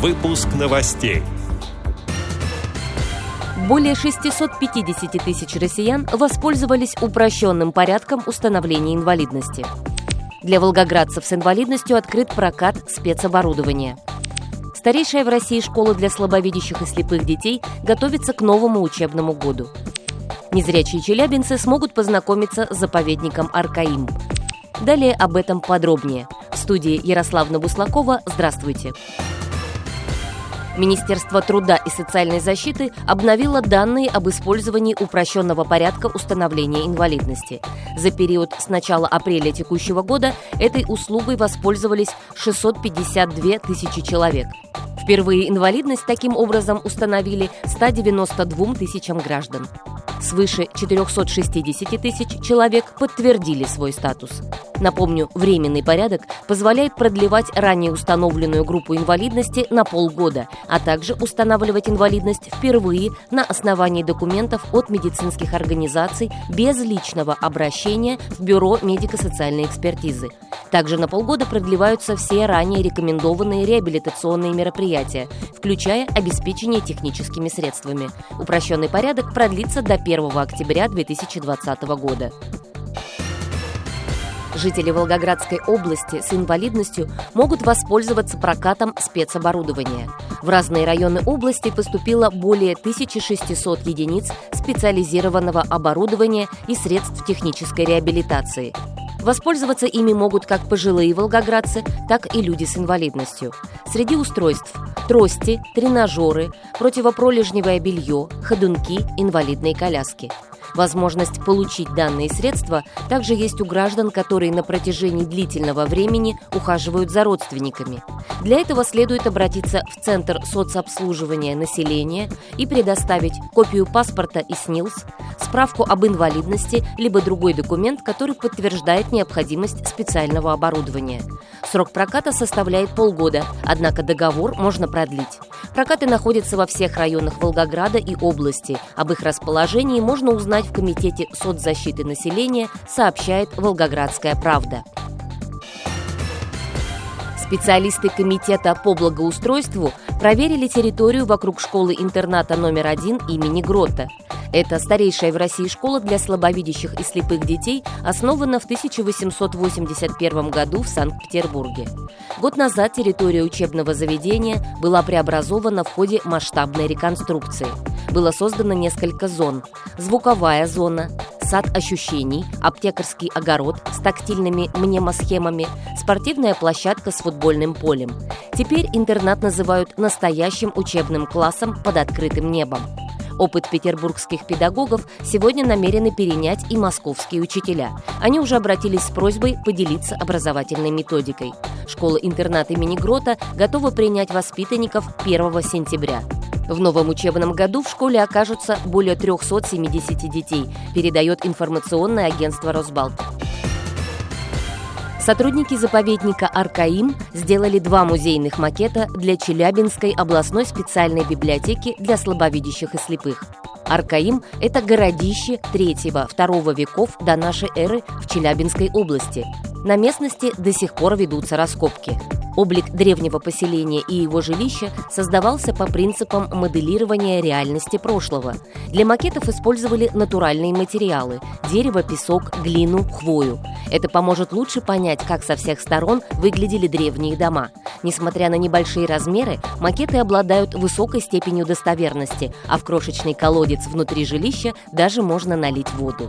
Выпуск новостей. Более 650 тысяч россиян воспользовались упрощенным порядком установления инвалидности. Для волгоградцев с инвалидностью открыт прокат спецоборудования. Старейшая в России школа для слабовидящих и слепых детей готовится к новому учебному году. Незрячие челябинцы смогут познакомиться с заповедником Аркаим. Далее об этом подробнее. В студии Ярославна Буслакова. Здравствуйте. Министерство труда и социальной защиты обновило данные об использовании упрощенного порядка установления инвалидности. За период с начала апреля текущего года этой услугой воспользовались 652 тысячи человек. Впервые инвалидность таким образом установили 192 тысячам граждан. Свыше 460 тысяч человек подтвердили свой статус. Напомню, временный порядок позволяет продлевать ранее установленную группу инвалидности на полгода, а также устанавливать инвалидность впервые на основании документов от медицинских организаций без личного обращения в Бюро медико-социальной экспертизы. Также на полгода продлеваются все ранее рекомендованные реабилитационные мероприятия, включая обеспечение техническими средствами. Упрощенный порядок продлится до 1 октября 2020 года. Жители Волгоградской области с инвалидностью могут воспользоваться прокатом спецоборудования. В разные районы области поступило более 1600 единиц специализированного оборудования и средств технической реабилитации. Воспользоваться ими могут как пожилые волгоградцы, так и люди с инвалидностью. Среди устройств – трости, тренажеры, противопролежневое белье, ходунки, инвалидные коляски – Возможность получить данные средства также есть у граждан, которые на протяжении длительного времени ухаживают за родственниками. Для этого следует обратиться в Центр соцобслуживания населения и предоставить копию паспорта и СНИЛС, справку об инвалидности, либо другой документ, который подтверждает необходимость специального оборудования. Срок проката составляет полгода, однако договор можно продлить. Прокаты находятся во всех районах Волгограда и области. Об их расположении можно узнать в Комитете соцзащиты населения, сообщает «Волгоградская правда». Специалисты Комитета по благоустройству проверили территорию вокруг школы-интерната номер один имени Грота. Это старейшая в России школа для слабовидящих и слепых детей, основана в 1881 году в Санкт-Петербурге. Год назад территория учебного заведения была преобразована в ходе масштабной реконструкции. Было создано несколько зон. Звуковая зона, сад ощущений, аптекарский огород с тактильными мнемосхемами, спортивная площадка с футбольным полем. Теперь интернат называют настоящим учебным классом под открытым небом. Опыт петербургских педагогов сегодня намерены перенять и московские учителя. Они уже обратились с просьбой поделиться образовательной методикой. Школа-интернат имени Грота готова принять воспитанников 1 сентября. В новом учебном году в школе окажутся более 370 детей, передает информационное агентство «Росбалт». Сотрудники заповедника «Аркаим» сделали два музейных макета для Челябинской областной специальной библиотеки для слабовидящих и слепых. Аркаим – это городище 3-2 веков до нашей эры в Челябинской области. На местности до сих пор ведутся раскопки. Облик древнего поселения и его жилища создавался по принципам моделирования реальности прошлого. Для макетов использовали натуральные материалы – дерево, песок, глину, хвою. Это поможет лучше понять, как со всех сторон выглядели древние дома. Несмотря на небольшие размеры, макеты обладают высокой степенью достоверности, а в крошечный колодец внутри жилища даже можно налить воду.